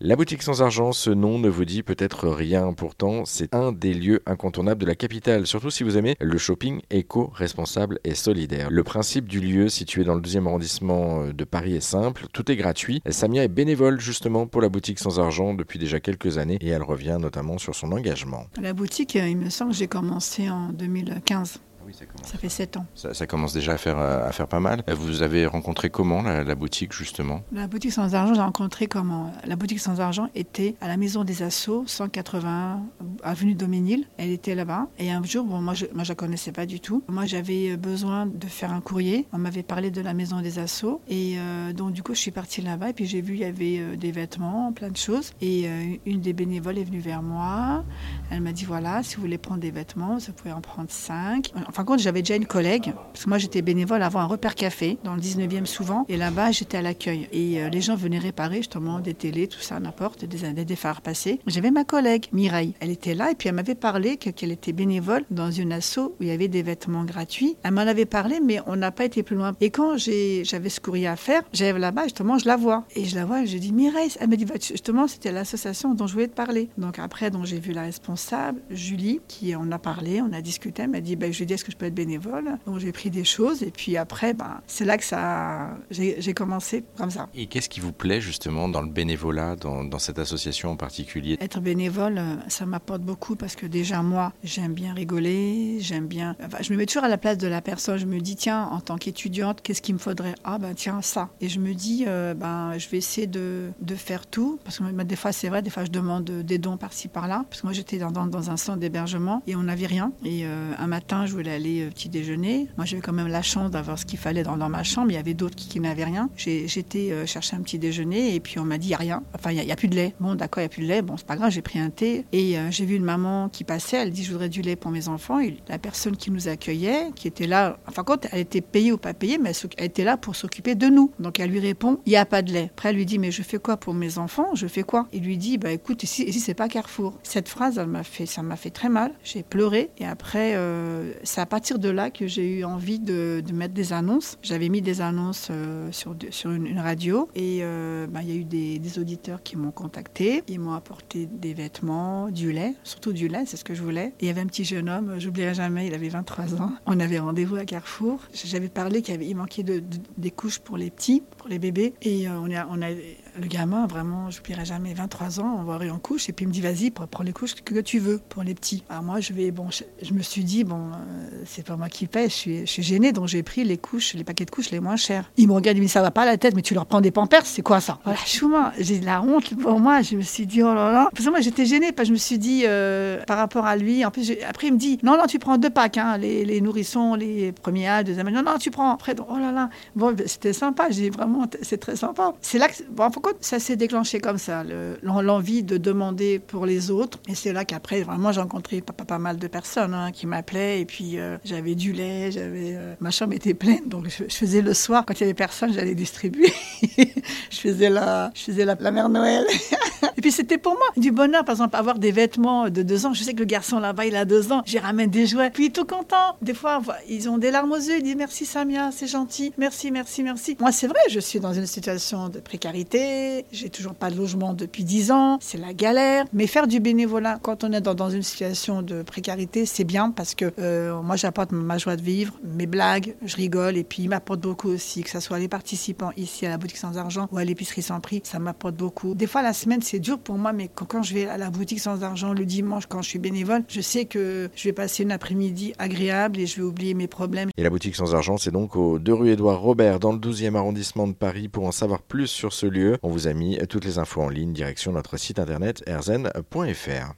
La boutique sans argent, ce nom ne vous dit peut-être rien, pourtant c'est un des lieux incontournables de la capitale, surtout si vous aimez le shopping éco-responsable et solidaire. Le principe du lieu situé dans le 12e arrondissement de Paris est simple, tout est gratuit. Samia est bénévole justement pour la boutique sans argent depuis déjà quelques années et elle revient notamment sur son engagement. La boutique, il me semble que j'ai commencé en 2015 ça, fait 7 ans. Ça, commence déjà à faire, euh, à faire pas mal. Vous avez rencontré comment la, boutique justement? La boutique sans argent, j'ai rencontré comment? La boutique sans argent était à la maison des Assauts, 180 avenue Doménil. Elle était là-bas. Et un jour, bon, moi je ne moi, je la connaissais pas du tout. Moi j'avais besoin de faire un courrier. On m'avait parlé de la maison des Assauts. Et euh, donc du coup je suis partie là-bas et puis j'ai vu il y avait euh, des vêtements, plein de choses. Et une des bénévoles est venue vers moi. Elle m'a dit voilà, si vous voulez prendre des vêtements, vous pouvez en prendre 5. Enfin, contre, j'avais déjà une collègue, parce que moi j'étais bénévole avant un repère café, dans le 19e souvent, et là-bas j'étais à l'accueil. Et euh, les gens venaient réparer justement des télés, tout ça, n'importe, des, des phares passés. J'avais ma collègue, Mireille. Elle était là, et puis elle m'avait parlé qu'elle était bénévole dans une asso où il y avait des vêtements gratuits. Elle m'en avait parlé, mais on n'a pas été plus loin. Et quand j'avais ce courrier à faire, j'arrive là-bas, justement, je la vois. Et je la vois, je dis Mireille. Elle me dit, bah, justement, c'était l'association dont je voulais te parler. Donc après, j'ai vu la responsable, Julie, qui en a parlé, on a discuté. Elle m'a dit, bah, je lui ai que je peux être bénévole Donc j'ai pris des choses et puis après, ben, c'est là que ça, j'ai commencé comme ça. Et qu'est-ce qui vous plaît justement dans le bénévolat, dans, dans cette association en particulier? Être bénévole, ça m'apporte beaucoup parce que déjà moi, j'aime bien rigoler, j'aime bien. Enfin, je me mets toujours à la place de la personne. Je me dis tiens, en tant qu'étudiante, qu'est-ce qu'il me faudrait? Ah ben tiens ça. Et je me dis euh, ben je vais essayer de, de faire tout parce que des fois c'est vrai, des fois je demande des dons par-ci par-là parce que moi j'étais dans, dans, un centre d'hébergement et on n'avait rien. Et euh, un matin, je voulais aller euh, petit déjeuner. Moi, j'avais quand même la chance d'avoir ce qu'il fallait dans, ma chambre. Il y avait d'autres qui, n'avaient rien. J'étais euh, chercher un petit déjeuner et puis on m'a dit il n'y a rien. Enfin, il n'y a, plus de lait. Bon, d'accord, il n'y a plus de lait. Bon, c'est pas grave, j'ai pris un thé. Et euh, j'ai vu une maman qui passait. Elle dit je voudrais du lait pour mes enfants. Et la personne qui nous accueillait, qui était là, enfin, quand elle était payée ou pas payée, mais elle, était là pour s'occuper de nous. Donc elle lui répond il n'y a pas de lait. Après, elle lui dit mais je fais quoi pour mes enfants? Je fais quoi? Il lui dit bah écoute, ici, ici c'est pas Carrefour. Cette phrase, elle m'a fait, ça m'a fait très mal. J'ai pleuré. Et après, euh, à partir de là que j'ai eu envie de, mettre des annonces. J'avais mis des annonces euh, sur, une, radio et euh, bah, il y a eu des, auditeurs qui m'ont contacté. Ils m'ont apporté des vêtements, du lait, surtout du lait, c'est ce que je voulais. Et il y avait un petit jeune homme, j'oublierai jamais, il avait 23 ans. On avait rendez-vous à Carrefour. J'avais parlé qu'il il manquait de, des couches pour les petits, pour les bébés. Et euh, on a le gamin, vraiment, je n'oublierai jamais, 23 ans, on va aller en couche. Et puis il me dit, vas-y, prends les couches que tu veux pour les petits. Alors moi, je vais, bon, je, me suis dit, bon, c'est pas moi qui paie, je suis, je suis gênée, donc j'ai pris les couches, les paquets de couches les moins chers. Il me regarde, il me dit ça va pas à la tête, mais tu leur prends des pampers, c'est quoi ça? Voilà, chouma, j'ai de la honte pour moi. Je me suis dit oh là là. Parce que moi j'étais gênée, parce que je me suis dit euh, par rapport à lui. En plus, après il me dit non non tu prends deux packs, hein, les, les, nourrissons, les premiers âges, deuxième non non tu prends. Après donc, oh là là. Bon c'était sympa, j'ai vraiment c'est très sympa. C'est là que bon ça s'est déclenché comme ça, l'envie de demander pour les autres. Et c'est là qu'après vraiment j'ai rencontré pas, pas, mal de personnes hein, qui m'appelaient et puis euh, j'avais du lait, j'avais euh, ma chambre était pleine, donc je, faisais le soir, quand il y avait personne, j'allais distribuer. je faisais la, je faisais la, la mère Noël. Et puis c'était pour moi du bonheur, par exemple, avoir des vêtements de deux ans. Je sais que le garçon là-bas, il a deux ans. J'y ramène des jouets. Puis tout content. Des fois, ils ont des larmes aux yeux. Ils disent merci Samia, c'est gentil. Merci, merci, merci. Moi, c'est vrai, je suis dans une situation de précarité. J'ai toujours pas de logement depuis dix ans. C'est la galère. Mais faire du bénévolat quand on est dans, une situation de précarité, c'est bien parce que euh, moi, j'apporte ma joie de vivre, mes blagues, je rigole. Et puis, il m'apporte beaucoup aussi, que ce soit les participants ici à la boutique sans argent ou à l'épicerie sans prix. Ça m'apporte beaucoup. Des fois, la semaine, c'est pour moi, mais quand, je vais à la boutique sans argent le dimanche, quand je suis bénévole, je sais que je vais passer une après-midi agréable et je vais oublier mes problèmes. Et la boutique sans argent, c'est donc au 2 rue Édouard Robert, dans le 12e arrondissement de Paris. Pour en savoir plus sur ce lieu, on vous a mis toutes les infos en ligne, direction notre site internet erzen.fr.